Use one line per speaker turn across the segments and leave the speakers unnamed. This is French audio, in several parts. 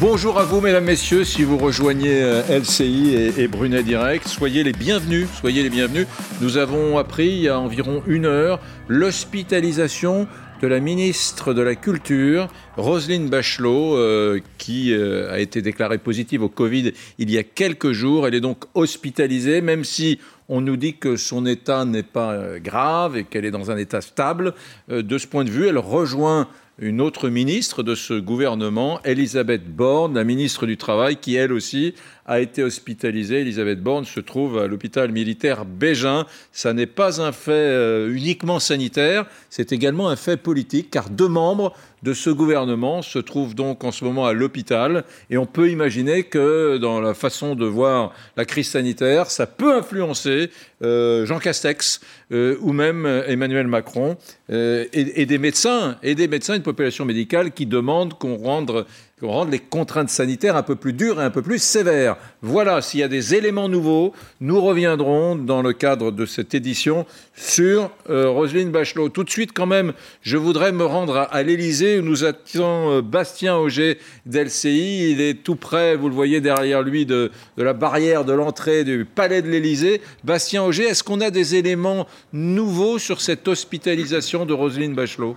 Bonjour à vous, mesdames, messieurs. Si vous rejoignez euh, LCI et, Brunet Direct, soyez les bienvenus. Soyez les bienvenus. Nous avons appris il y a environ une heure l'hospitalisation de la ministre de la Culture, Roselyne Bachelot, euh, qui euh, a été déclarée positive au Covid il y a quelques jours. Elle est donc hospitalisée, même si on nous dit que son état n'est pas grave et qu'elle est dans un état stable. de ce point de vue, elle rejoint une autre ministre de ce gouvernement, Elisabeth Borne, la ministre du Travail, qui elle aussi a été hospitalisée. Elisabeth Borne se trouve à l'hôpital militaire Bégin. Ça n'est pas un fait euh, uniquement sanitaire, c'est également un fait politique, car deux membres de ce gouvernement se trouvent donc en ce moment à l'hôpital. Et on peut imaginer que dans la façon de voir la crise sanitaire, ça peut influencer euh, Jean Castex euh, ou même Emmanuel Macron et, et, des médecins, et des médecins, une population médicale qui demande qu'on rende rende les contraintes sanitaires un peu plus dures et un peu plus sévères. Voilà, s'il y a des éléments nouveaux, nous reviendrons dans le cadre de cette édition sur euh, Roselyne Bachelot. Tout de suite, quand même, je voudrais me rendre à, l'Élysée où nous attendons euh, Bastien Auger d'LCI. Il est tout près, vous le voyez derrière lui, de, de la barrière de l'entrée du palais de l'Élysée. Bastien Auger, est-ce qu'on a des éléments nouveaux sur cette hospitalisation de Roselyne Bachelot?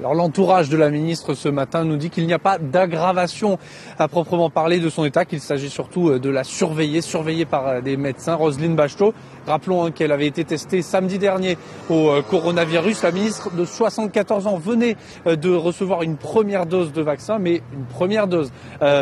Alors l'entourage de la ministre ce matin nous dit qu'il n'y a pas d'aggravation à proprement parler de son état, qu'il s'agit surtout euh, de la surveiller, surveillée par euh, des médecins. Roselyne Bachelot, rappelons hein, qu'elle avait été testée samedi dernier au euh, coronavirus. La ministre de 74 ans venait de recevoir une première dose de vaccin, mais une première dose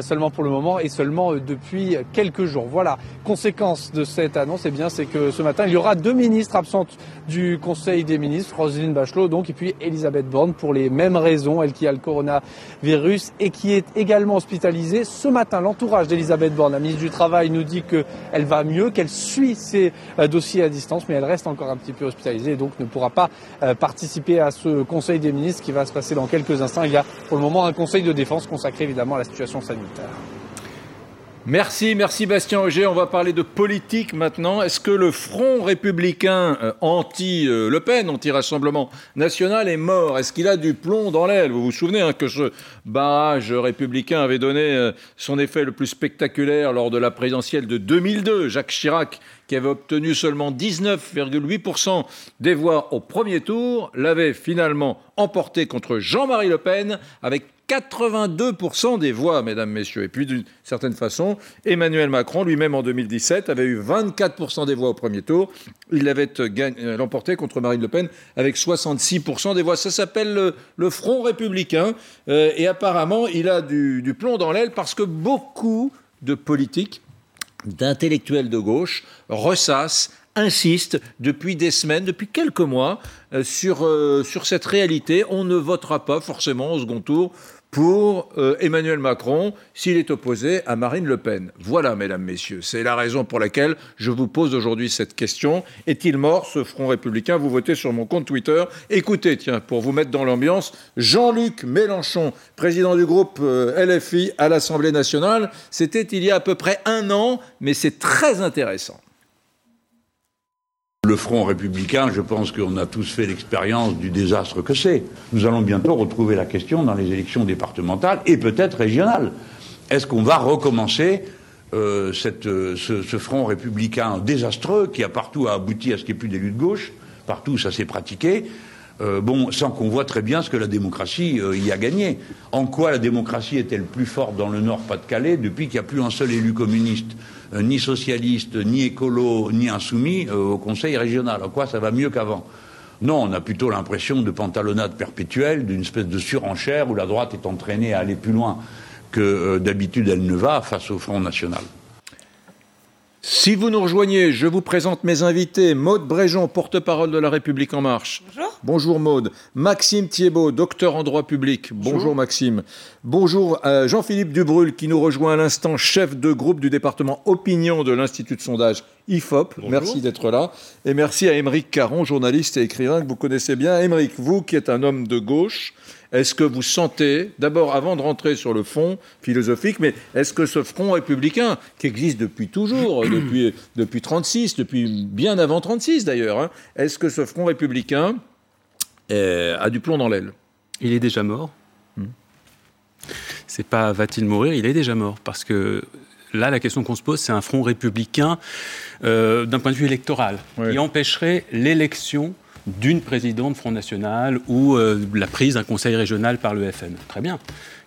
seulement pour le moment et seulement depuis quelques jours. Voilà, conséquence de cette annonce, eh bien, c'est que ce matin, il y aura deux ministres absentes du Conseil des ministres, Roselyne Bachelot donc, et puis Elisabeth Borne pour les mêmes raisons, elle qui a le coronavirus et qui est également hospitalisée. Ce matin, l'entourage d'Elisabeth Borne, la ministre du Travail, nous dit qu'elle va mieux, qu'elle suit ses euh, dossiers à distance, mais elle reste encore un petit peu hospitalisée et donc ne pourra pas euh, participer à ce Conseil des ministres qui va se passer dans quelques instants. Il y a pour le moment un Conseil de défense consacré évidemment à la situation sanitaire.
Merci, merci Bastien Auger. On va parler de politique maintenant. Est-ce que le front républicain euh, anti-Le Pen, anti-Rassemblement national est mort? Est-ce qu'il a du plomb dans l'aile? Vous vous souvenez hein, que ce barrage républicain avait donné euh, son effet le plus spectaculaire lors de la présidentielle de 2002. Jacques Chirac, qui avait obtenu seulement 19,8% des voix au premier tour, l'avait finalement emporté contre Jean-Marie Le Pen avec 82% des voix, mesdames, messieurs. Et puis, d'une certaine façon, Emmanuel Macron, lui-même en 2017, avait eu 24% des voix au premier tour. Il l'avait euh, euh, emporté contre Marine Le Pen avec 66% des voix. Ça s'appelle le, Front républicain. Euh, et apparemment, il a du, plomb dans l'aile parce que beaucoup de politiques, d'intellectuels de gauche, ressassent insiste depuis des semaines, depuis quelques mois, sur cette réalité. On ne votera pas forcément au second tour pour euh, Emmanuel Macron s'il est opposé à Marine Le Pen. Voilà, mesdames, messieurs, c'est la raison pour laquelle je vous pose aujourd'hui cette question. Est-il mort, ce Front républicain? Vous votez sur mon compte Twitter. Écoutez, tiens, pour vous mettre dans l'ambiance, Jean-Luc Mélenchon, président du groupe euh, LFI à l'Assemblée nationale, c'était il y a à peu près un an, mais c'est très intéressant.
Le Front républicain, je pense qu'on a tous fait l'expérience du désastre que c'est. Nous allons bientôt retrouver la question dans les élections départementales et peut-être régionales. Est-ce qu'on va recommencer euh, euh, ce, Front républicain désastreux qui a partout abouti à ce qu'il n'y ait plus d'élus de gauche? Partout, ça s'est pratiqué. Euh, bon, sans qu'on voit très bien ce que la démocratie y a gagné. En quoi la démocratie est-elle plus forte dans le Nord-Pas-de-Calais depuis qu'il n'y a plus un seul élu communiste? Ni socialiste, ni écolo, ni insoumis euh, au Conseil régional. En quoi ça va mieux qu'avant? Non, on a plutôt l'impression de pantalonnade perpétuelle, d'une espèce de surenchère où la droite est entraînée à aller plus loin que euh, d'habitude elle ne va face au Front national.
Si vous nous rejoignez, je vous présente mes invités. Maude Bréjon, porte-parole de La République En Marche.
Bonjour.
Bonjour Maude. Maxime Thiebaud, docteur en droit public. Bonjour, Maxime. Bonjour Jean-Philippe Dubrul qui nous rejoint à l'instant, chef de groupe du département opinion de l'Institut de sondage IFOP. Merci d'être là. Et merci à Émeric Caron, journaliste et écrivain que vous connaissez bien. Émeric, vous qui êtes un homme de gauche, est-ce que vous sentez, d'abord avant de rentrer sur le fond philosophique, mais est-ce que ce front républicain, qui existe depuis toujours, depuis, depuis 36, depuis bien avant 36 d'ailleurs, hein, est-ce que ce front républicain a du plomb dans l'aile
Il est déjà mort. Hmm.
C'est pas va-t-il mourir Il est déjà mort. Parce que là, la question qu'on se pose, c'est un front républicain euh, d'un point de vue électoral qui empêcherait l'élection d'une présidente Front National ou euh, la prise d'un conseil régional par le FN. Très bien.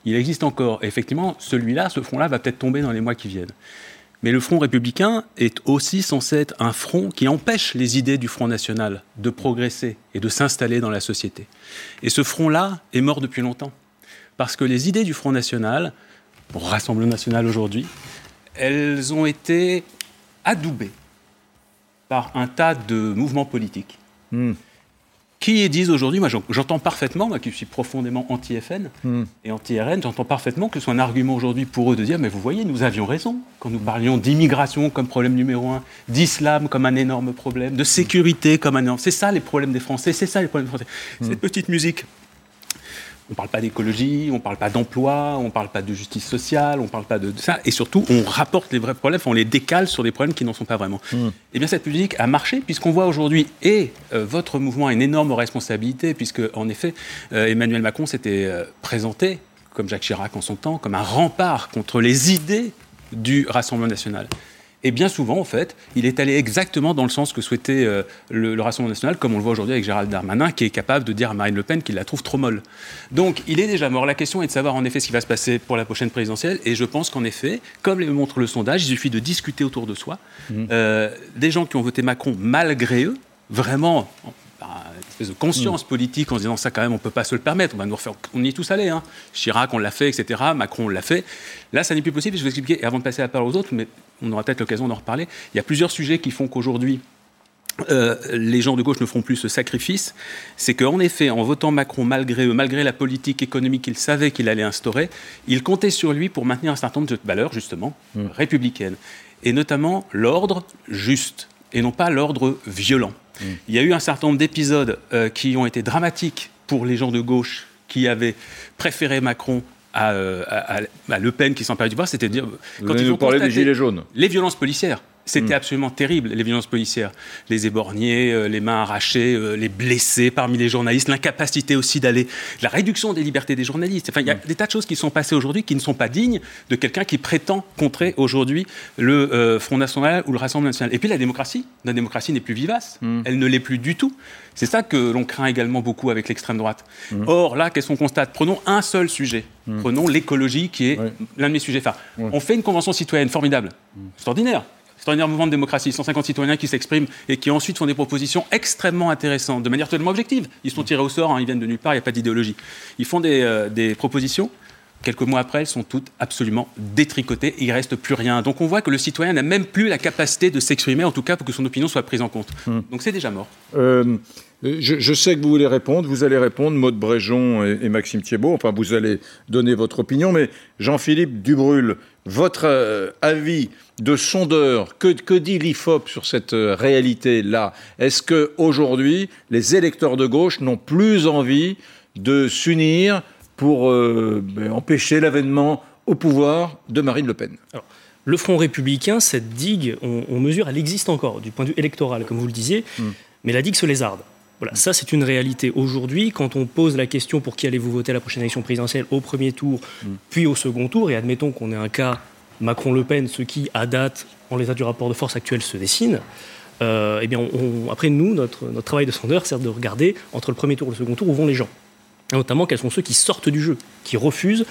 Il existe encore. effectivement, celui-là, ce front-là, va peut-être tomber dans les mois qui viennent. Mais le Front républicain est aussi censé être un front qui empêche les idées du Front national de progresser et de s'installer dans la société. Et ce front-là est mort depuis longtemps. Parce que les idées du Front national, pour Rassemblement national aujourd'hui, elles ont été adoubées par un tas de mouvements politiques. Hmm qui disent aujourd'hui, moi j'entends parfaitement, moi qui suis profondément anti-FN et anti-RN, j'entends parfaitement que ce soit un argument aujourd'hui pour eux de dire, mais vous voyez, nous avions raison quand nous parlions d'immigration comme problème numéro un, d'islam comme un énorme problème, de sécurité comme un énorme... C'est ça les problèmes des Français, c'est ça les problèmes des Français. Cette petite musique on ne parle pas d'écologie, on ne parle pas d'emploi, on ne parle pas de justice sociale, on ne parle pas de, ça. Et surtout, on rapporte les vrais problèmes, on les décale sur des problèmes qui n'en sont pas vraiment. Hmm. Eh bien, cette musique a marché, puisqu'on voit aujourd'hui, et euh, votre mouvement a une énorme responsabilité, puisque, en effet, euh, Emmanuel Macron s'était euh, présenté, comme Jacques Chirac en son temps, comme un rempart contre les idées du Rassemblement national. Et bien souvent, en fait, il est allé exactement dans le sens que souhaitait euh, le, Rassemblement national, comme on le voit aujourd'hui avec Gérald Darmanin, qui est capable de dire à Marine Le Pen qu'il la trouve trop molle. Donc, il est déjà mort. La question est de savoir en effet ce qui va se passer pour la prochaine présidentielle. Et je pense qu'en effet, comme le montre le sondage, il suffit de discuter autour de soi. Mmh. Euh, des gens qui ont voté Macron malgré eux, vraiment une espèce de conscience mm. politique en se disant ça quand même on peut pas se le permettre, on va nous refaire, on y est tous allés, hein. Chirac on l'a fait, etc. Macron on l'a fait. Là ça n'est plus possible, je vais vous expliquer, et avant de passer la parole aux autres, mais on aura peut-être l'occasion d'en reparler, il y a plusieurs sujets qui font qu'aujourd'hui euh, les gens de gauche ne feront plus ce sacrifice, c'est qu'en effet, en votant Macron malgré eux, malgré la politique économique qu'il savait qu'il allait instaurer, il comptait sur lui pour maintenir un certain nombre de valeurs, justement, mm. républicaines, et notamment l'ordre juste, et non pas l'ordre violent. Il y a eu un certain nombre d'épisodes euh, qui ont été dramatiques pour les gens de gauche qui avaient préféré Macron à, euh, Le Pen qui s'emparait du pouvoir, c'était dire
quand ils ont parlé des gilets jaunes,
les violences policières. C'était hmm. absolument terrible, les violences policières. Les éborgnés, euh, les mains arrachées, euh, les blessés parmi les journalistes, l'incapacité aussi d'aller. La réduction des libertés des journalistes. Enfin, il y a hmm. des tas de choses qui sont passées aujourd'hui qui ne sont pas dignes de quelqu'un qui prétend contrer aujourd'hui le euh, Front National ou le Rassemblement National. Et puis la démocratie. La démocratie n'est plus vivace. Hmm. Elle ne l'est plus du tout. C'est ça que l'on craint également beaucoup avec l'extrême droite. Or, là, qu'est-ce qu'on constate? Prenons un seul sujet. Prenons l'écologie, qui est l'un de mes sujets phares. On fait une convention citoyenne formidable, extraordinaire extraordinaire mouvement de démocratie, 150 citoyens qui s'expriment et qui ensuite font des propositions extrêmement intéressantes, de manière totalement objective. Ils sont tirés au sort, hein, ils viennent de nulle part, il n'y a pas d'idéologie. Ils font des, euh, des propositions quelques mois après, elles sont toutes absolument détricotées et il ne reste plus rien. Donc on voit que le citoyen n'a même plus la capacité de s'exprimer, en tout cas pour que son opinion soit prise en compte. Hmm. Donc c'est déjà mort.
Euh, je, sais que vous voulez répondre, vous allez répondre, Maude Bréjon et, Maxime Thiebaud, enfin vous allez donner votre opinion, mais Jean-Philippe Dubrul, votre euh, avis de sondeur, que, que dit l'IFOP sur cette euh, réalité-là? Est-ce qu'aujourd'hui, les électeurs de gauche n'ont plus envie de s'unir pour euh, ben, empêcher l'avènement au pouvoir de Marine Le Pen?
Le Front républicain, cette digue, on, mesure, elle existe encore du point de vue électoral, comme vous le disiez, hmm. mais la digue se lézarde. Voilà, ça c'est une réalité. Aujourd'hui, quand on pose la question pour qui allez-vous voter à la prochaine élection présidentielle au premier tour, hmm. puis au second tour, et admettons qu'on ait un cas Macron-Le Pen, ce qui, à date, en l'état du rapport de force actuel, se dessine, euh, eh bien, après nous, notre, notre travail de sondeur sert de regarder entre le premier tour et le second tour où vont les gens notamment quels sont ceux qui sortent du jeu, qui refusent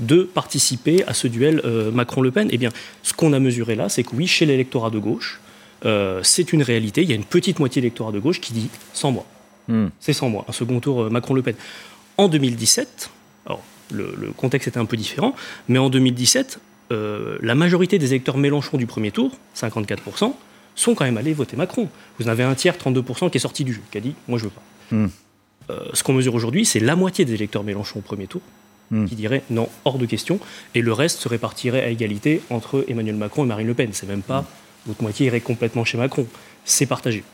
de participer à ce duel euh, Macron-Le Pen. Eh bien, ce qu'on a mesuré là, c'est que oui, chez l'électorat de gauche, euh, c'est une réalité. Il y a une petite moitié d'électorat de gauche qui dit sans moi. Hmm. C'est sans moi, un second tour euh, Macron-Le Pen. En 2017, alors, le, contexte était un peu différent, mais en 2017, la majorité des électeurs Mélenchon du premier tour, 54%, sont quand même allés voter Macron. Vous en avez un tiers, 32%, qui est sorti du jeu, qui a dit moi je veux pas. Hmm. Euh, ce qu'on mesure aujourd'hui, c'est la moitié des électeurs Mélenchon au premier tour hmm. qui dirait non, hors de question, et le reste se répartirait à égalité entre Emmanuel Macron et Marine Le Pen. C'est même pas l'autre moitié irait complètement chez Macron. C'est partagé.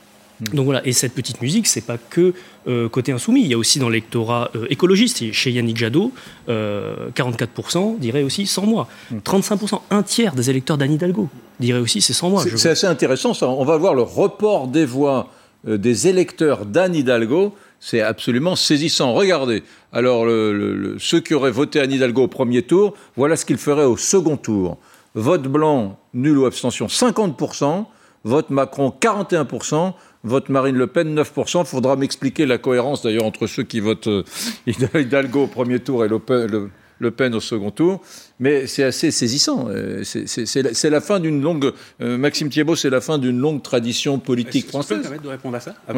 Hmm. Donc voilà, et cette petite musique, c'est pas que euh, côté insoumis. Il y a aussi dans l'électorat euh, écologiste, chez Yannick Jadot, 44% dirait aussi sans moi. 35%, un tiers des électeurs d'Anne Hidalgo dirait aussi c'est sans moi.
C'est assez intéressant ça. On va voir le report des voix des électeurs d'Anne Hidalgo C'est absolument saisissant. Regardez, alors ceux qui auraient voté Anne Hidalgo au premier tour, voilà ce qu'ils feraient au second tour. Vote blanc, nul ou abstention, 50%. Vote Macron, 41%. Vote Marine Le Pen, 9%. Il faudra m'expliquer la cohérence d'ailleurs entre ceux qui votent euh, Hidalgo au premier tour et Le Pen, le Pen au second tour. Mais c'est assez saisissant. Euh, c'est la, fin d'une longue. Euh, Maxime Thiebaud, c'est la fin d'une longue tradition politique française.
Je peux me permettre de répondre à ça?
Ah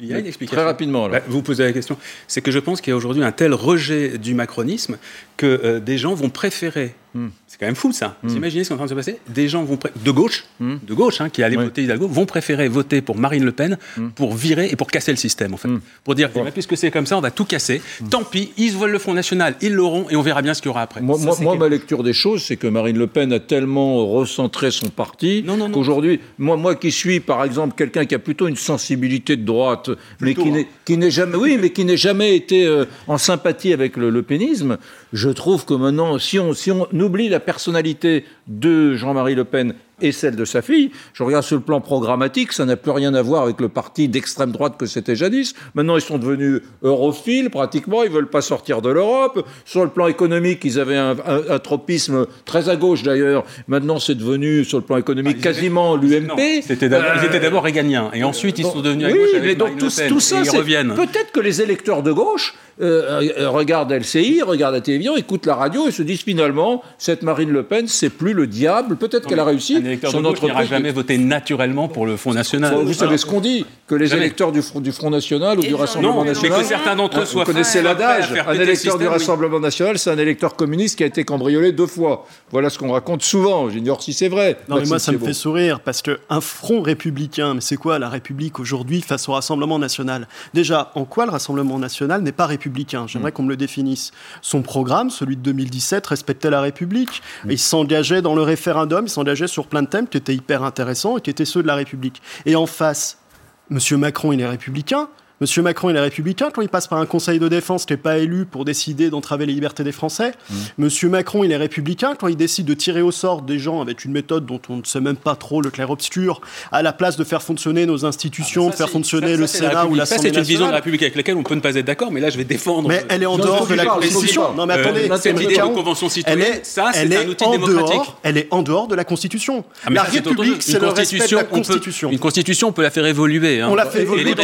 Il y a une explication. Très rapidement.
Bah, vous posez la question. C'est que je pense qu'il y a aujourd'hui un tel rejet du macronisme que euh, des gens vont préférer. Hmm. C'est quand même fou ça. Vous hmm. imaginez ce qui est en train de se passer? Des gens vont de gauche, hmm. de gauche, hein, qui allaient voter Hidalgo, vont préférer voter pour Marine Le Pen pour virer et pour casser le système en fait, pour dire puisque c'est comme ça, on va tout casser. Tant pis, ils veulent le Front National, ils l'auront et on verra bien ce qu'il y aura après.
Moi, moi ma lecture des choses, c'est que Marine Le Pen a tellement recentré son parti qu'aujourd'hui, moi, moi qui suis par exemple quelqu'un qui a plutôt une sensibilité de droite, mais hein. qui n'est jamais, oui, mais qui n'est jamais été euh, en sympathie avec le, le pénisme, je trouve que maintenant, si on, si on oublie la personnalité de Jean-Marie Le Pen et celle de sa fille. Je regarde sur le plan programmatique, ça n'a plus rien à voir avec le parti d'extrême droite que c'était jadis. Maintenant, ils sont devenus europhiles pratiquement, ils veulent pas sortir de l'Europe. Sur le plan économique, ils avaient un, tropisme très à gauche d'ailleurs. Maintenant, c'est devenu sur le plan économique ah, quasiment l'UMP.
Ils étaient d'abord réganiens et ensuite ils sont devenus à gauche avec mais donc tout, ça, ils reviennent.
Peut-être que les électeurs de gauche euh, euh, regardent LCI, regardent la télévision, écoutent la radio et se disent finalement cette Marine Le Pen, c'est plus le diable. Peut-être qu'elle a réussi
électeur de gauche n'ira jamais voter naturellement pour le Front National.
Vous savez ce qu'on dit Que les électeurs du Front, du Front National ou du Rassemblement National.
Mais que certains d'entre eux soient
Vous connaissez l'adage Un électeur du Rassemblement National, c'est un électeur communiste qui a été cambriolé deux fois. Voilà ce qu'on raconte souvent. J'ignore si c'est vrai.
Non, mais moi, ça me fait sourire parce qu'un front républicain, mais c'est quoi la République aujourd'hui face au Rassemblement National? Déjà, en quoi le Rassemblement National n'est pas républicain? J'aimerais hmm. qu'on me le définisse. Son programme, celui de 2017, respectait la République. Hmm. Il s'engageait dans le référendum, il s'engageait sur plein de thèmes qui étaient hyper intéressants et qui étaient ceux de la République. Et en face, M. Macron, il est républicain, Monsieur Macron, il est républicain quand il passe par un conseil de défense qui n'est pas élu pour décider d'entraver les libertés des Français. Mmh. Monsieur Macron, il est républicain quand il décide de tirer au sort des gens avec une méthode dont on ne sait même pas trop le clair-obscur, à la place de faire fonctionner nos institutions, ah, de faire fonctionner le Sénat ou l'Assemblée nationale.
C'est une vision de la République avec laquelle on peut ne pas être d'accord, mais là, je vais défendre.
Mais elle est en dehors de la Constitution.
Non, mais attendez, euh, cette idée de convention citoyenne, ça, c'est un outil démocratique.
Elle est en dehors de la Constitution. Ah, la République, c'est le respect de la Constitution.
Une Constitution, on peut la faire évoluer.
Hein. On l'a fait évoluer.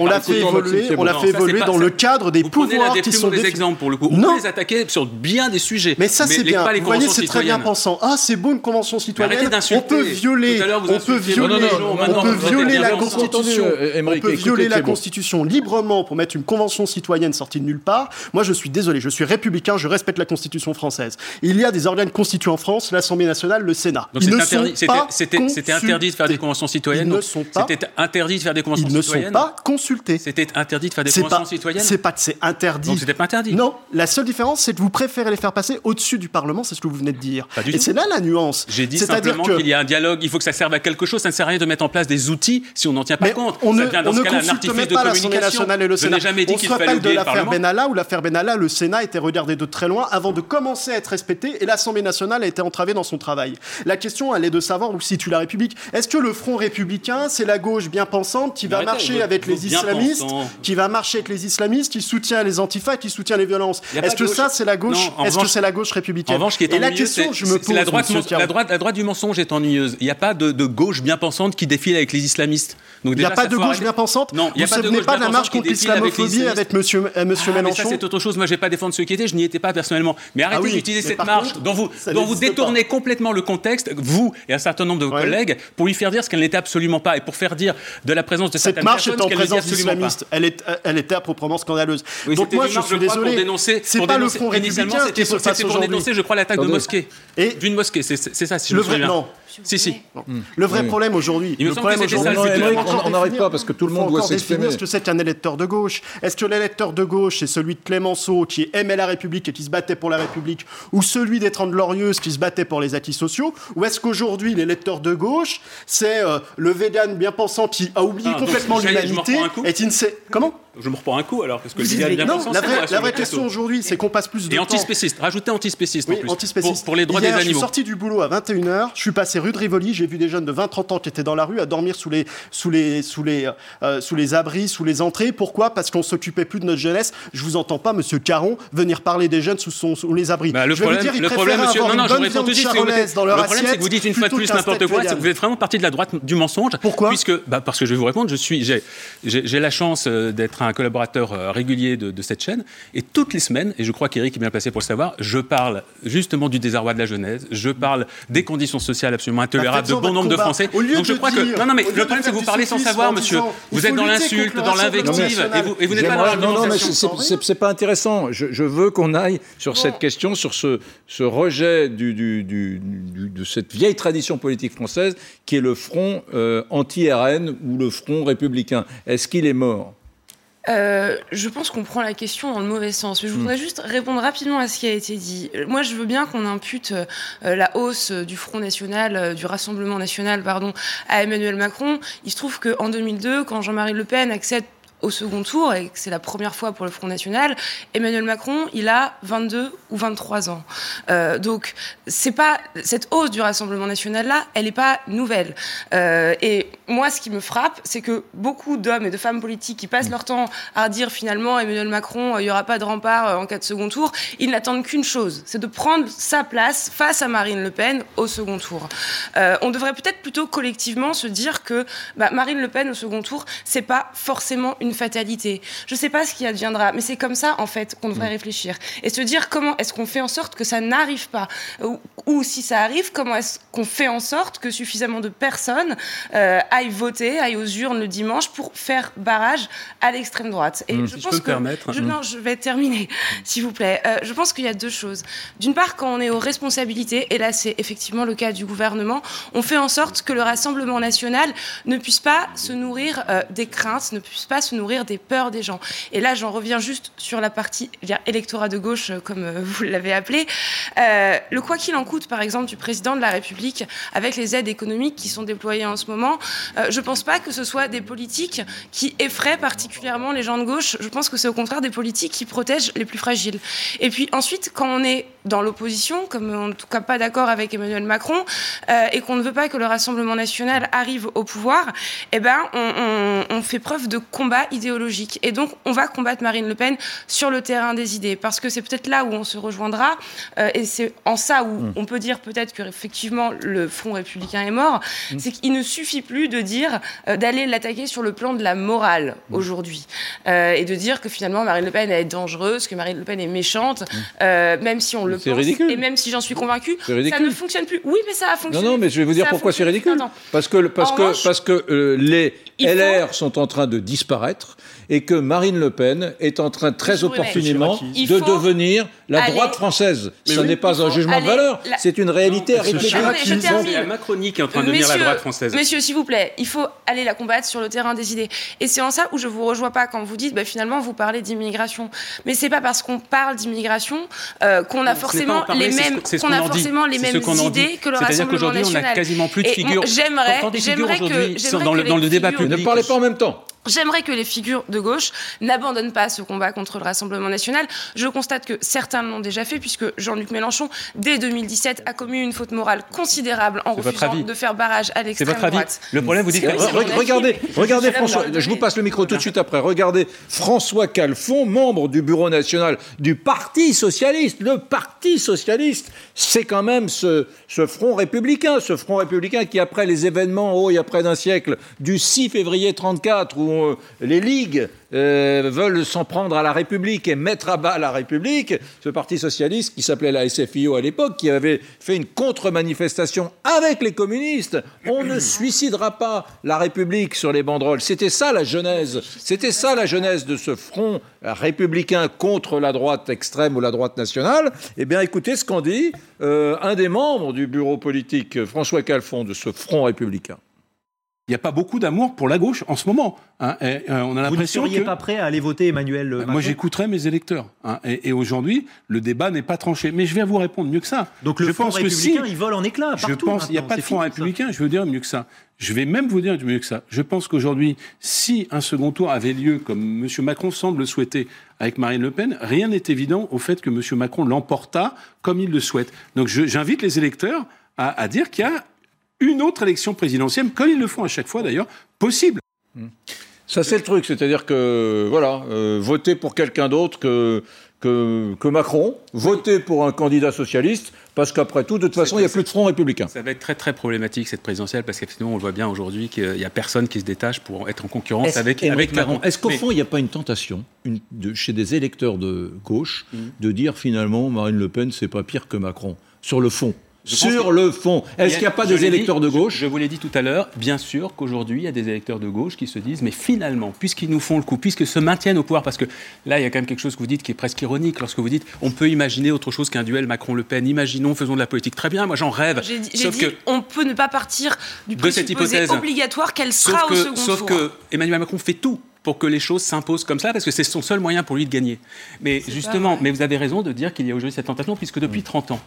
On l'a fait évoluer on l'a fait évoluer dans le cadre des pouvoirs qui sont
des exemples pour le coup. On peut les attaquer sur bien des sujets.
Mais ça c'est bien. Vous voyez, c'est très bien pensant. Ah, c'est beau une convention citoyenne. On peut violer, on peut violer, on peut violer la Constitution. On peut violer la Constitution librement pour mettre une convention citoyenne sortie de nulle part. Moi, je suis désolé, je suis républicain, je respecte la Constitution française. Il y a des organes constitués en France, l'Assemblée nationale, le Sénat.
C'était interdit de faire des conventions citoyennes. C'était interdit de faire des conventions citoyennes.
Ils ne sont pas
C'était interdit de faire des conventions citoyennes
C'est pas c'est interdit.
Donc c'était pas interdit.
Non, la seule différence, c'est que vous préférez les faire passer au-dessus du Parlement, c'est ce que vous venez de dire. Et c'est là la nuance.
J'ai dit simplement qu'il y a un dialogue, il faut que ça serve à quelque chose, ça ne sert à rien de mettre en place des outils si on n'en tient pas compte.
On ne, ça dans on ce cas, un artifice de communication. nationale et le Sénat. jamais dit on se rappelle de l'affaire Benalla, où l'affaire Benalla, le Sénat était regardé de très loin avant de commencer à être respecté et l'Assemblée nationale a été entravée dans son travail. La question, elle est de savoir où situe la République. Est-ce que le Front républicain, c'est la gauche bien pensante qui va marcher avec les islamistes, qui va marcher avec les islamistes, qui soutient les antifas, qui soutient les violences. Est-ce que ça, c'est la gauche Est-ce que c'est la gauche républicaine
En revanche, qui est Et la question, je me pose, la droite, la droite, la droite du mensonge est ennuyeuse. Il n'y a pas de, gauche bien pensante qui défile avec les islamistes.
Donc il n'y a pas de gauche bien pensante. Non, il n'y a pas de gauche pas de la marche contre l'islamophobie avec Monsieur euh, Monsieur ah, Mélenchon.
Ça c'est autre chose. Moi, j'ai pas défendre ceux qui étaient. Je n'y étais pas personnellement. Mais arrêtez ah d'utiliser cette marche dont vous dont vous détournez complètement le contexte, vous et un certain nombre de vos collègues, pour lui faire dire ce qu'elle n'était absolument pas et pour faire dire de la présence de
cette marche est en présence islamiste. Elle était à proprement scandaleuse. Donc moi, je suis désolé. C'est pas le Front républicain
C'était pour dénoncer, je crois, l'attaque de mosquée. D'une mosquée, c'est ça, si je me souviens. Non. Si, si.
Le vrai problème aujourd'hui, le problème aujourd'hui,
on n'arrête pas parce que tout le monde doit s'exprimer.
Est-ce que c'est un électeur de gauche Est-ce que l'électeur de gauche c'est celui de Clémenceau qui aimait la République et qui se battait pour la République, ou celui des Trente Glorieuses qui se battait pour les acquis sociaux Ou est-ce qu'aujourd'hui l'électeur de gauche c'est euh, le vegan bien pensant qui a oublié ah, complètement l'humanité et qui ne sait comment
je me reprends un coup alors parce que
bien non, la vraie, la vraie question aujourd'hui, c'est qu'on passe plus de
et temps. Et antispéciste, rajoutez antispéciste
oui,
en plus.
Antispéciste.
Pour, les droits des animaux. Je
suis sorti du boulot à 21h, je suis passé rue de Rivoli, j'ai vu des jeunes de 20-30 ans qui étaient dans la rue à dormir sous les, sous les les, sous, les, euh, sous les abris, sous les entrées. Pourquoi? Parce qu'on s'occupait plus de notre jeunesse. Je vous entends pas, Monsieur Caron, venir parler des jeunes sous, son, sous les abris.
Bah, le
je vais
problème,
vous dire, ils
le problème, monsieur,
avoir
non, non, je réponds tout de suite.
dans leur
le problème, c'est que vous dites une fois de plus n'importe quoi.
vegan.
c'est que Vous êtes vraiment partie de la droite du mensonge.
Pourquoi?
Puisque, bah, parce que je vais vous répondre, je suis, j'ai, la chance euh, d'être un collaborateur euh, régulier de, de cette chaîne, et toutes les semaines, et je crois qu'Éric est bien placé pour le savoir, je parle justement du désarroi de la jeunesse, je parle des conditions sociales absolument intolérables de
faites-en
bon nombre de. Français.
Au lieu
Donc je
de
crois
dire-
que non, non, mais le
de
problème, c'est que vous parlez sans savoir, monsieur. Vous êtes dans l'insulte, dans l'invective, et vous, et vous n'êtes pas dans
non, non, mais c'est- pas intéressant. Je, je veux qu'on aille sur cette question, sur ce, ce rejet du, du- du- du- de cette vieille tradition politique française qui est le front euh, anti-RN ou le front républicain. Est-ce qu'il est mort?
Euh, je pense qu'on prend la question dans le mauvais sens. Mais je voudrais juste répondre rapidement à ce qui a été dit. Moi, je veux bien qu'on impute euh, la hausse du Front National, euh, du Rassemblement National, pardon, à Emmanuel Macron. Il se trouve qu'en 2002, quand Jean-Marie Le Pen accède au second tour, et c'est la première fois pour le Front National, Emmanuel Macron, il a 22 ou 23 ans. Euh, donc, c'est pas cette hausse du Rassemblement National là, elle n'est pas nouvelle. Euh, et moi, ce qui me frappe, c'est que beaucoup d'hommes et de femmes politiques qui passent leur temps à dire finalement Emmanuel Macron, euh, il n'y aura pas de rempart en cas de second tour, ils n'attendent qu'une chose, c'est de prendre sa place face à Marine Le Pen au second tour. On devrait peut-être plutôt collectivement se dire que bah, Marine Le Pen au second tour, c'est pas forcément une fatalité. Je sais pas ce qui adviendra, mais c'est comme ça en fait qu'on devrait réfléchir et se dire comment est-ce qu'on fait en sorte que ça n'arrive pas ou, ou si ça arrive, comment est-ce qu'on fait en sorte que suffisamment de personnes euh, aillent voter, aillent aux urnes le dimanche pour faire barrage à l'extrême droite. Et
Mmh,
je
si je
pense
peux
que
permettre.
je,
Mmh.
non, je vais terminer, s'il vous plaît. Euh, je pense qu'il y a deux choses. D'une part, quand on est aux responsabilités, et là c'est effectivement le cas du gouvernement, on fait en sorte que le Rassemblement national ne puisse pas se nourrir euh, des craintes, ne puisse pas se nourrir des peurs des gens. Et là, j'en reviens juste sur la partie électorat de gauche, euh, comme euh, vous l'avez appelé. Euh, le quoi qu'il en coûte, par exemple, du président de la République, avec les aides économiques qui sont déployées en ce moment, euh, je pense pas que ce soit des politiques qui effraient particulièrement les gens de gauche. Je pense que c'est au contraire des politiques qui protègent les plus fragiles. Et puis ensuite, quand on est dans l'opposition, comme en tout cas pas d'accord avec Emmanuel Macron, euh, et qu'on ne veut pas que le Rassemblement national arrive au pouvoir, eh ben, on, on- on fait preuve de combat idéologique. Et donc, on va combattre Marine Le Pen sur le terrain des idées, parce que c'est peut-être là où on se rejoindra, euh, et c'est en ça où on peut dire peut-être que effectivement le Front républicain est mort, c'est qu'il ne suffit plus de dire euh, d'aller l'attaquer sur le plan de la morale aujourd'hui, Euh, et de dire que finalement Marine Le Pen elle est dangereuse, que Marine Le Pen est méchante, même si on le pense,
ridicule.
et même si j'en suis convaincue,
C'est
ça ne fonctionne plus. Oui, mais ça a
Non,
fonctionné.
non, mais je vais vous dire
Ça
pourquoi c'est ridicule. Parce que, parce
En
que,
revanche,
parce que les
faut-
LR sont en train de disparaître et que Marine Le Pen est en train très opportunément de devenir la
aller-
droite française.
Mais
Ce
oui.
n'est pas un jugement de valeur,
la-
c'est une réalité.
C'est la Macronie qui est en train de devenir la droite française.
Messieurs, s'il vous plaît, il faut aller la combattre sur le terrain des idées. Et c'est en ça où je vous rejoins pas quand vous dites, bah, finalement, vous parlez d'immigration. Mais c'est pas parce qu'on parle d'immigration euh, qu'on a forcément
parler,
les mêmes, qu'on a
dit.
les
ce
idées que le
C'est-à-dire
Rassemblement
qu'aujourd'hui, on n'a
national.
quasiment plus de figures.
on- J'aimerais, que,
dans le-
les
dans le débat
figures-
Ne
public.
parlez pas en même temps.
J'aimerais que les figures de gauche n'abandonnent pas ce combat contre le Rassemblement national. Je constate que certains l'ont déjà fait, puisque Jean-Luc Mélenchon, dès 2017, a commis une faute morale considérable en refusant
avis.
de faire barrage à
C'est
l'extrême
votre avis.
droite.
Le problème, vous dites
avis,
regardez, regardez François, je vous passe le micro tout de suite après. Regardez François Calfon, membre du bureau national du Parti socialiste. Le Parti socialiste, c'est quand même ce, ce front républicain, ce front républicain qui, après les événements, oh, il y a près d'un siècle, du 6 février 34, où euh, les ligues euh, veulent s'en prendre à la République et mettre à bas la République, ce Parti socialiste qui s'appelait la SFIO à l'époque, qui avait fait une contre-manifestation avec les communistes. On ne suicidera pas la République sur les banderoles. C'était ça la genèse. C'était ça la genèse de ce front républicain contre la droite extrême ou la droite nationale. Eh bien, écoutez ce qu'en dit euh, un des membres du bureau politique, François Calfon, de ce front républicain.
Il n'y a pas beaucoup d'amour pour la gauche en ce moment. hein. Et, euh, on a
Vous ne
l'impression
seriez
que
pas prêt à aller voter Emmanuel
Euh,
Macron
moi j'écouterai mes électeurs. hein. Et, et aujourd'hui, le débat n'est pas tranché. Mais je vais vous répondre mieux que ça.
Donc le
je
Front
pense que si,
républicain, il vole en éclats
je
partout.
pense, il n'y a pas de front
ça.
républicain, je veux dire mieux que ça. Je vais même vous dire mieux que ça. Je pense qu'aujourd'hui, si un second tour avait lieu, comme M. Macron semble le souhaiter, avec Marine Le Pen, rien n'est évident au fait que M. Macron l'emporta comme il le souhaite. Donc je- j'invite les électeurs à, à dire qu'il y a une autre élection présidentielle, comme ils le font à chaque fois d'ailleurs, possible.
Ça, c'est le truc. C'est-à-dire que, voilà, euh, voter pour quelqu'un d'autre que, que, que, Macron, voter pour un candidat socialiste, parce qu'après tout, de toute façon, il n'y a plus de front républicain.
Ça va être très, très problématique, cette présidentielle, parce qu'effectivement, on le voit bien aujourd'hui qu'il n'y a personne qui se détache pour être en concurrence avec, avec Macron.
Est-ce qu'au fond, il n'y a pas une tentation une, de, chez des électeurs de gauche mmh. de dire finalement, Marine Le Pen, c'est pas pire que Macron, sur le fond? Je sur le fond, est-ce qu'il n'y a pas des électeurs
dit,
de gauche
Je, je vous l'ai dit tout à l'heure, bien sûr qu'aujourd'hui, il y a des électeurs de gauche qui se disent, mais finalement, puisqu'ils nous font le coup, puisqu'ils se maintiennent au pouvoir, parce que là, il y a quand même quelque chose que vous dites qui est presque ironique, lorsque vous dites, on peut imaginer autre chose qu'un duel Macron-Le Pen, imaginons, faisons de la politique. Très bien, moi j'en rêve.
J'ai dit, dit que on peut ne pas partir du de cette hypothèse obligatoire qu'elle sera
que,
au second
sauf
tour.
Sauf que Emmanuel Macron fait tout pour que les choses s'imposent comme ça, parce que c'est son seul moyen pour lui de gagner. Mais justement, mais vous avez raison de dire qu'il y a aujourd'hui cette tentation, puisque depuis 30 ans,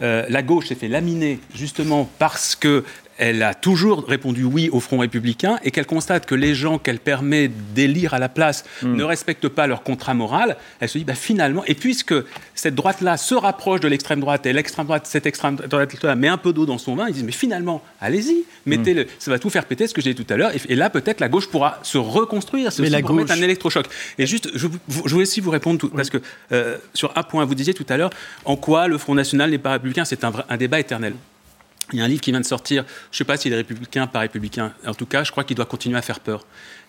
la gauche s'est fait laminer justement parce que elle a toujours répondu oui au Front républicain et qu'elle constate que les gens qu'elle permet d'élire à la place mmh. ne respectent pas leur contrat moral, elle se dit bah, finalement, et puisque cette droite-là se rapproche de l'extrême droite et l'extrême droite, cette extrême droite-là met un peu d'eau dans son vin, ils disent mais finalement, allez-y, mettez-le, ça va tout faire péter, ce que j'ai dit tout à l'heure, et, et, là peut-être la gauche pourra se reconstruire, c'est pour gauche... mettre un électrochoc. Et juste, je, je voulais aussi vous répondre, tout, oui. parce que euh, sur un point, vous disiez tout à l'heure, en quoi le Front National n'est pas républicain, c'est un, un débat éternel. Il y a un livre qui vient de sortir, je ne sais pas s'il est républicain, pas républicain, en tout cas, je crois qu'il doit continuer à faire peur.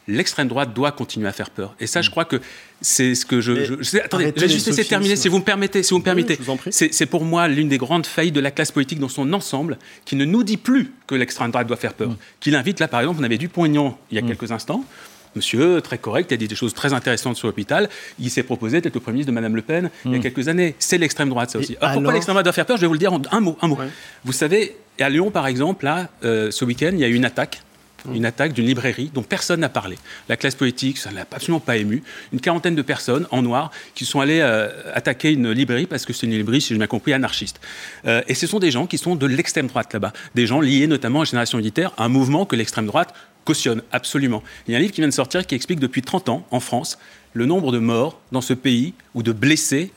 L'extrême droite doit continuer à faire peur. Et ça, je crois que c'est ce que je. je, je attendez, j'ai juste laissé terminer, si vous me permettez. Si vous me permettez, c'est pour moi l'une des grandes faillites de la classe politique dans son ensemble, qui ne nous dit plus que l'extrême droite doit faire peur. Mmh. Qui l'invite, là, par exemple, on avait Dupont-Aignan il y a mmh. quelques instants. Monsieur, très correct, il a dit des choses très intéressantes sur l'hôpital. Il s'est proposé d'être le Premier ministre de Mme Le Pen mmh. il y a quelques années. C'est l'extrême droite, ça aussi. Alors, alors... Pourquoi l'extrême droite doit faire peur? Je vais vous le dire en un mot. Un mot. Ouais. Vous savez, à Lyon, par exemple, là, euh, ce week-end, il y a eu une attaque une attaque d'une librairie dont personne n'a parlé. La classe politique, ça ne l'a absolument pas ému. Une quarantaine de personnes en noir qui sont allées euh, attaquer une librairie parce que c'est une librairie, si j'ai bien compris, anarchiste. Euh, et ce sont des gens qui sont de l'extrême droite là-bas. Des gens liés notamment à la génération militaire, un mouvement que l'extrême droite cautionne absolument. Il y a un livre qui vient de sortir qui explique depuis 30 ans, en France, le nombre de morts dans ce pays ou de blessés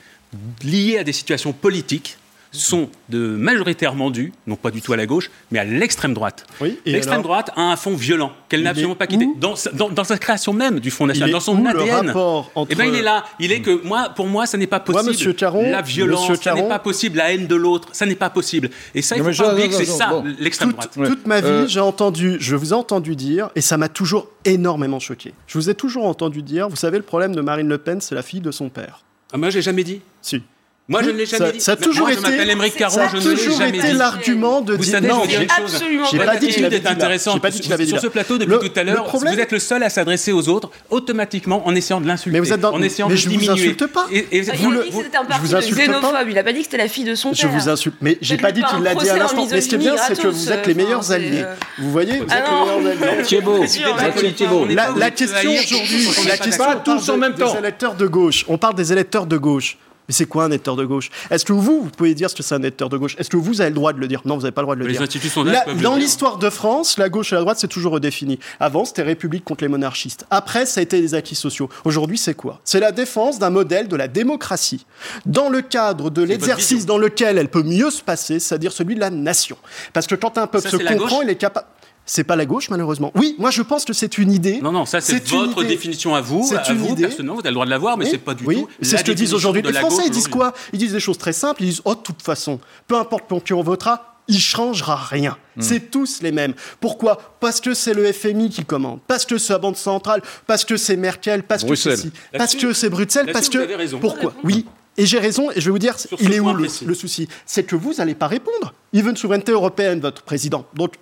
liés à des situations politiques sont de majoritairement dus, non pas du tout à la gauche, mais à l'extrême droite.
Oui,
l'extrême droite a un fond violent qu'elle n'a absolument pas quitté. Dans, dans, dans, sa création même du Front National, dans son ADN.
Entre...
Eh ben, il est là. Il est que moi, pour moi, ça n'est pas possible.
Moi, Caron,
la violence, ça n'est pas possible. La haine de l'autre, ça n'est pas possible. Et ça, il faut pas oublier que c'est ça, bon. l'extrême droite.
Toute, toute ma vie, euh... j'ai entendu, je vous ai entendu dire, et ça m'a toujours énormément choqué. Je vous ai toujours entendu dire, vous savez, le problème de Marine Le Pen, c'est la fille de son père.
Ah, moi, j'ai jamais dit.
Si.
Moi, je ne l'ai jamais
ça,
dit.
Ça a toujours
Moi,
été,
je m'appelle Émeric Caron,
ça a
je ne l'ai
toujours
jamais
été l'argument de dire non.
je chose.
Absolument
J'ai pas dit qu'il. J'ai pas dit qu'il avait dit
Sur ce plateau, depuis
Le-
tout à l'heure, vous êtes le seul à s'adresser aux autres automatiquement en essayant de l'insulter,
Mais vous êtes dans-
en essayant
mais
de
je vous
diminuer.
insulte pas.
Et, et
Il a dit que c'était un
je
parti
vous
de
insulte pas.
xénophobe. Il n'a pas dit que c'était la fille de son
Je
père.
vous insulte, mais j'ai pas dit qu'il l'a dit à l'instant. Mais ce qui est bien, c'est que vous êtes les meilleurs
enfin,
alliés. Vous voyez, vous êtes
Ah
les meilleurs alliés. La, question aujourd'hui, la
pas
question,
Tous en même temps.
des électeurs de gauche. On parle des électeurs de gauche. Mais c'est quoi un électeur de gauche? Est-ce que vous, vous pouvez dire ce que c'est un électeur de gauche? Est-ce que vous avez le droit de le dire? Non, vous n'avez pas le droit de le
Les
dire.
instituts
La-
le
dans l'histoire de France, la gauche et la droite, c'est toujours redéfini. Avant, c'était République contre les monarchistes. Après, ça a été les acquis sociaux. Aujourd'hui, c'est quoi? C'est la défense d'un modèle de la démocratie dans le cadre de l'exercice dans lequel elle peut mieux se passer, c'est-à-dire celui de la nation. Parce que quand un peuple
Ça,
se comprend,
gauche
il est capable. C'est pas la gauche, malheureusement. Oui, moi, je pense que c'est une idée.
Non, non, ça c'est votre
idée.
définition à vous,
C'est
à
une
vous
idée.
personnellement, vous avez le droit de l'avoir, mais
Oui,
c'est pas du
oui,
tout.
C'est ce que disent aujourd'hui les Français.
gauche
Ils disent quoi? Ils disent des choses très simples. Ils disent Oh, de toute façon, peu importe pour qui on votera, il changera rien.
Hmm.
C'est tous les mêmes. Pourquoi? Parce que c'est le FMI qui commande, parce que c'est la Banque centrale, parce que c'est Merkel, parce
Bruxelles.
que c'est parce que c'est Bruxelles, parce que
vous avez raison.
pourquoi? Oui. Et j'ai raison, et je vais vous dire,
Sur
il est où le, le souci? C'est que vous n'allez pas répondre. Il veut une souveraineté européenne, votre président. Donc,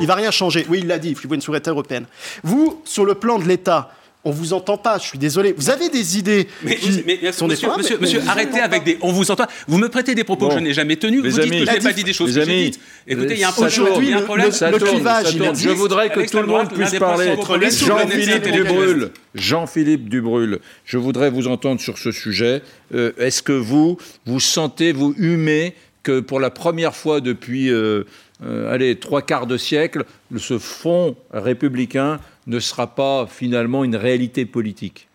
il va rien changer. Oui, il l'a dit, il veut une souveraineté européenne. Vous, sur le plan de l'État, on vous entend pas, je suis désolé. Vous avez des idées
Mais,
qui
mais- mais-
sont
monsieur,
des
monsieur,
mais
monsieur, arrêtez avec
pas.
des. On vous entend. Vous me prêtez des propos
Bon.
que je n'ai jamais tenus. Vous dites que je n'ai pas dit des choses que j'ai
amis,
dites. Écoutez, il y a un problème.
Aujourd'hui, le- le- clivage,
tourne. Je voudrais que tout le monde puisse parler. Jean-Philippe. Dubrul, Jean-Philippe Dubrul, je voudrais vous entendre sur ce sujet. Euh, Est-ce que vous, vous sentez, vous humez que pour la première fois depuis, euh, euh, allez, trois quarts de siècle, ce front républicain ne sera pas finalement une réalité politique.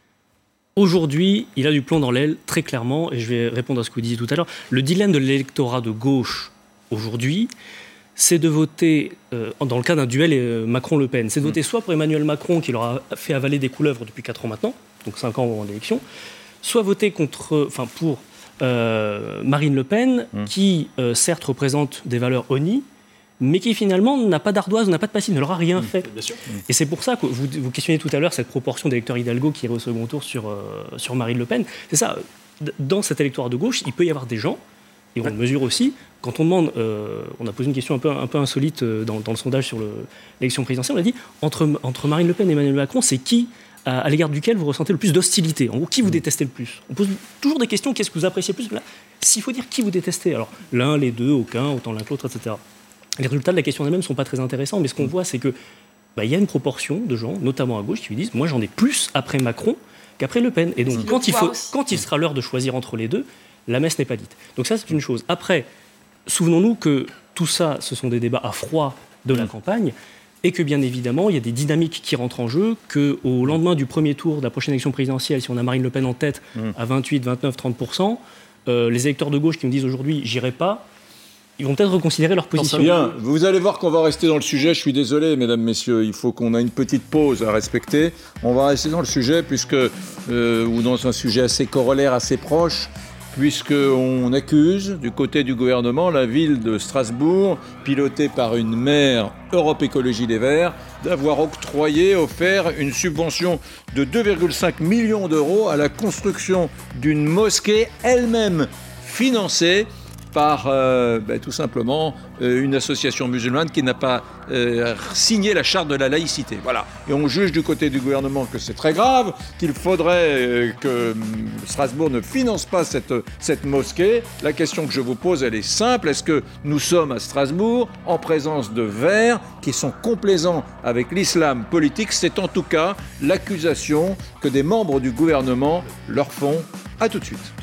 Aujourd'hui, il a du plomb dans l'aile, très clairement, et je vais répondre à ce que vous disiez tout à l'heure. Le dilemme de l'électorat de gauche aujourd'hui, c'est de voter, euh, dans le cas d'un duel Macron-Le Pen, c'est de voter soit pour Emmanuel Macron, qui leur a fait avaler des couleuvres depuis 4 ans maintenant, donc 5 ans avant l'élection, soit voter contre, enfin, pour euh, Marine Le Pen, mmh. qui certes représente des valeurs ONI, mais qui finalement n'a pas d'ardoise, n'a pas de passif, ne leur a rien mmh. fait. Et c'est pour ça que vous, vous questionnez tout à l'heure cette proportion d'électeurs Hidalgo qui irait au second tour sur, sur Marine Le Pen. C'est ça, dans cet électorat de gauche, il peut y avoir des gens et on le mesure aussi. Quand on demande, euh, on a posé une question un peu, un peu insolite euh, dans, le sondage sur l'élection présidentielle, on a dit entre, entre Marine Le Pen et Emmanuel Macron, c'est qui à, l'égard duquel vous ressentez le plus d'hostilité En gros, qui vous mm. détestez le plus? On pose toujours des questions, qu'est-ce que vous appréciez le plus S'il faut dire qui vous détestez, alors l'un, les deux, aucun, autant l'un que l'autre, etc. Les résultats de la question elle-même ne sont pas très intéressants, mais ce qu'on mm. voit, c'est que bah, il y a une proportion de gens, notamment à gauche, qui lui disent Moi, j'en ai plus après Macron qu'après Le Pen. Et donc, quand il, faut, quand il sera l'heure de choisir entre les deux, la messe n'est pas dite. Donc ça, c'est une chose. Après, souvenons-nous que tout ça, ce sont des débats à froid de la mm. campagne, et que bien évidemment, il y a des dynamiques qui rentrent en jeu, qu'au lendemain du premier tour de la prochaine élection présidentielle, si on a Marine Le Pen en tête mm. à 28, 29, 30%, les électeurs de gauche qui me disent aujourd'hui j'irai pas, ils vont peut-être reconsidérer leur position.
Bien, vous allez voir qu'on va rester dans le sujet. Je suis désolé, mesdames, messieurs, il faut qu'on ait une petite pause à respecter. On va rester dans le sujet, puisque, euh, ou dans un sujet assez corollaire, assez proche, puisqu'on accuse du côté du gouvernement la ville de Strasbourg, pilotée par une maire Europe Écologie des Verts, d'avoir octroyé, offert une subvention de 2,5 millions d'euros à la construction d'une mosquée elle-même financée par euh, ben, tout simplement euh, une association musulmane qui n'a pas euh, signé la charte de la laïcité. Voilà. Et on juge du côté du gouvernement que c'est très grave, qu'il faudrait que hum, Strasbourg ne finance pas cette, cette mosquée. La question que je vous pose, elle est simple. Est-ce que nous sommes à Strasbourg en présence de Verts qui sont complaisants avec l'islam politique? C'est en tout cas l'accusation que des membres du gouvernement leur font. À tout de suite.